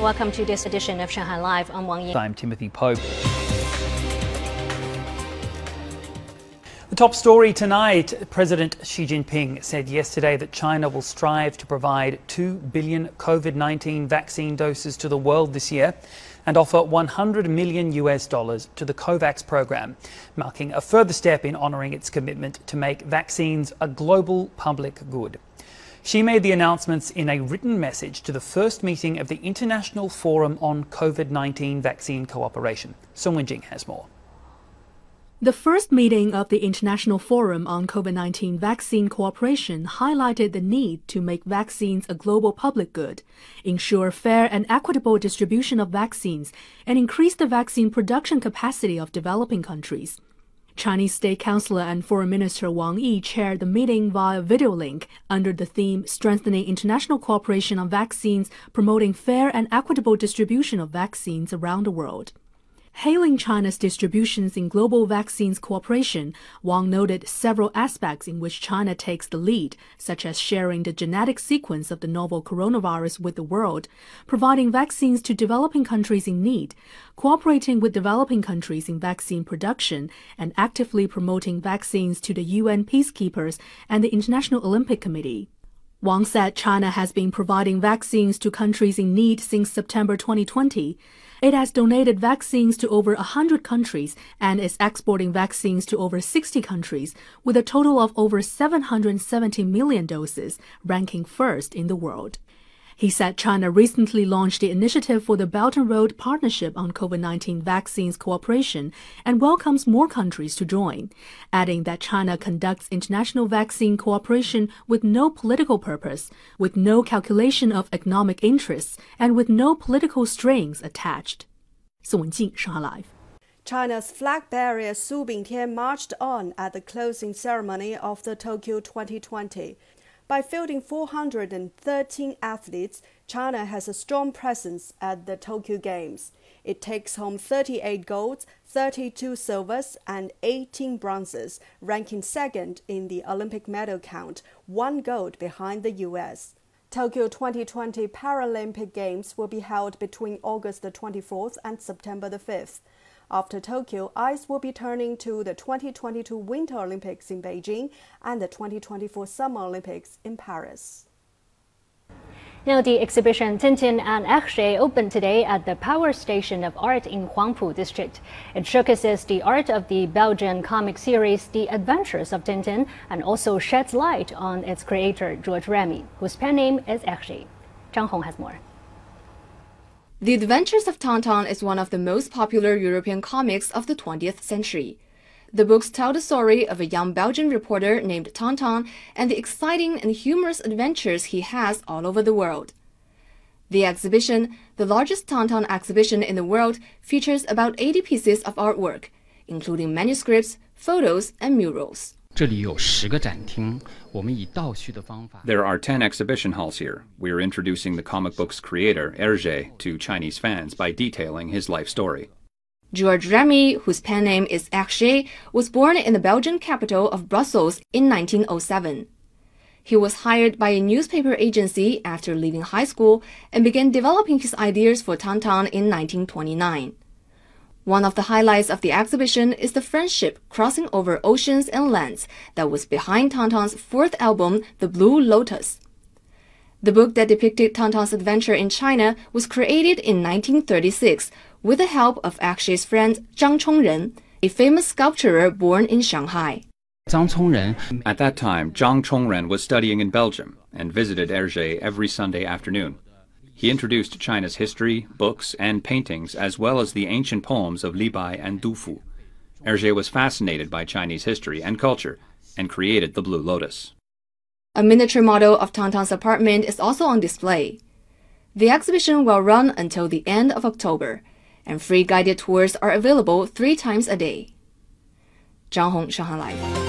Welcome to this edition of Shanghai Live. I'm Wang Ying. I'm Timothy Pope. The top story tonight President Xi Jinping said yesterday that China will strive to provide 2 billion COVID 19 vaccine doses to the world this year and offer 100 million US dollars to the COVAX program, marking a further step in honoring its commitment to make vaccines a global public good. Xi made the announcements in a written message to the first meeting of the International Forum on COVID 19 Vaccine Cooperation. Song Wenjing has more. The first meeting of the International Forum on COVID 19 Vaccine Cooperation highlighted the need to make vaccines a global public good, ensure fair and equitable distribution of vaccines, and increase the vaccine production capacity of developing countries. Chinese State Councilor and Foreign Minister Wang Yi chaired the meeting via video link under the theme Strengthening International Cooperation on Vaccines, Promoting Fair and Equitable Distribution of Vaccines Around the World. Hailing China's distributions in global vaccines cooperation, Wang noted several aspects in which China takes the lead, such as sharing the genetic sequence of the novel coronavirus with the world, providing vaccines to developing countries in need, cooperating with developing countries in vaccine production, and actively promoting vaccines to the UN peacekeepers and the International Olympic Committee. Wang said China has been providing vaccines to countries in need since September 2020. It has donated vaccines to over 100 countries and is exporting vaccines to over 60 countries, with a total of over 770 million doses, ranking first in the world. He said China recently launched the initiative for the Belt and Road Partnership on COVID 19 vaccines cooperation and welcomes more countries to join, adding that China conducts international vaccine cooperation with no political purpose, with no calculation of economic interests, and with no political strings attached. Song Wenjing, Shanghai Live. China's flag bearer Su Bingtian marched on at the closing ceremony of the Tokyo 2020. By fielding 413 athletes, China has a strong presence at the Tokyo Games. It takes home 38 golds, 32 silvers, and 18 bronzes, ranking second in the Olympic medal count, one gold behind the US. Tokyo 2020 Paralympic Games will be held between August the 24th and September the 5th. After Tokyo, eyes will be turning to the 2022 Winter Olympics in Beijing and the 2024 Summer Olympics in Paris. Now, the exhibition Tintin and Hergé opened today at the Power Station of Art in Huangpu District. It showcases the art of the Belgian comic series The Adventures of Tintin and also sheds light on its creator, Georges Remi, whose pen name is Hergé. Zhang Hong has more. The Adventures of Tintin is one of the most popular European comics of the 20th century. The books tell the story of a young Belgian reporter named Tintin and the exciting and humorous adventures he has all over the world. The exhibition, the largest Tintin exhibition in the world, features about 80 pieces of artwork, including manuscripts, photos, and murals. There are 10 exhibition halls here. We are introducing the comic book's creator, Hergé, to Chinese fans by detailing his life story. Georges Remi, whose pen name is Hergé, was born in the Belgian capital of Brussels in 1907. He was hired by a newspaper agency after leaving high school and began developing his ideas for Tintin in 1929. One of the highlights of the exhibition is the friendship crossing over oceans and lands that was behind Tintin's fourth album, The Blue Lotus. The book that depicted Tintin's adventure in China was created in 1936 with the help of Hergé's friend Zhang Chongren, a famous sculptor born in Shanghai. Zhang Chongren. At that time, Zhang Chongren was studying in Belgium and visited Hergé every Sunday afternoon. He introduced China's history, books, and paintings, as well as the ancient poems of Li Bai and Du Fu. Hergé was fascinated by Chinese history and culture and created the Blue Lotus. A miniature model of Tintin's apartment is also on display. The exhibition will run until the end of October, and free guided tours are available three times a day. Zhang Hong, Shanghai Live.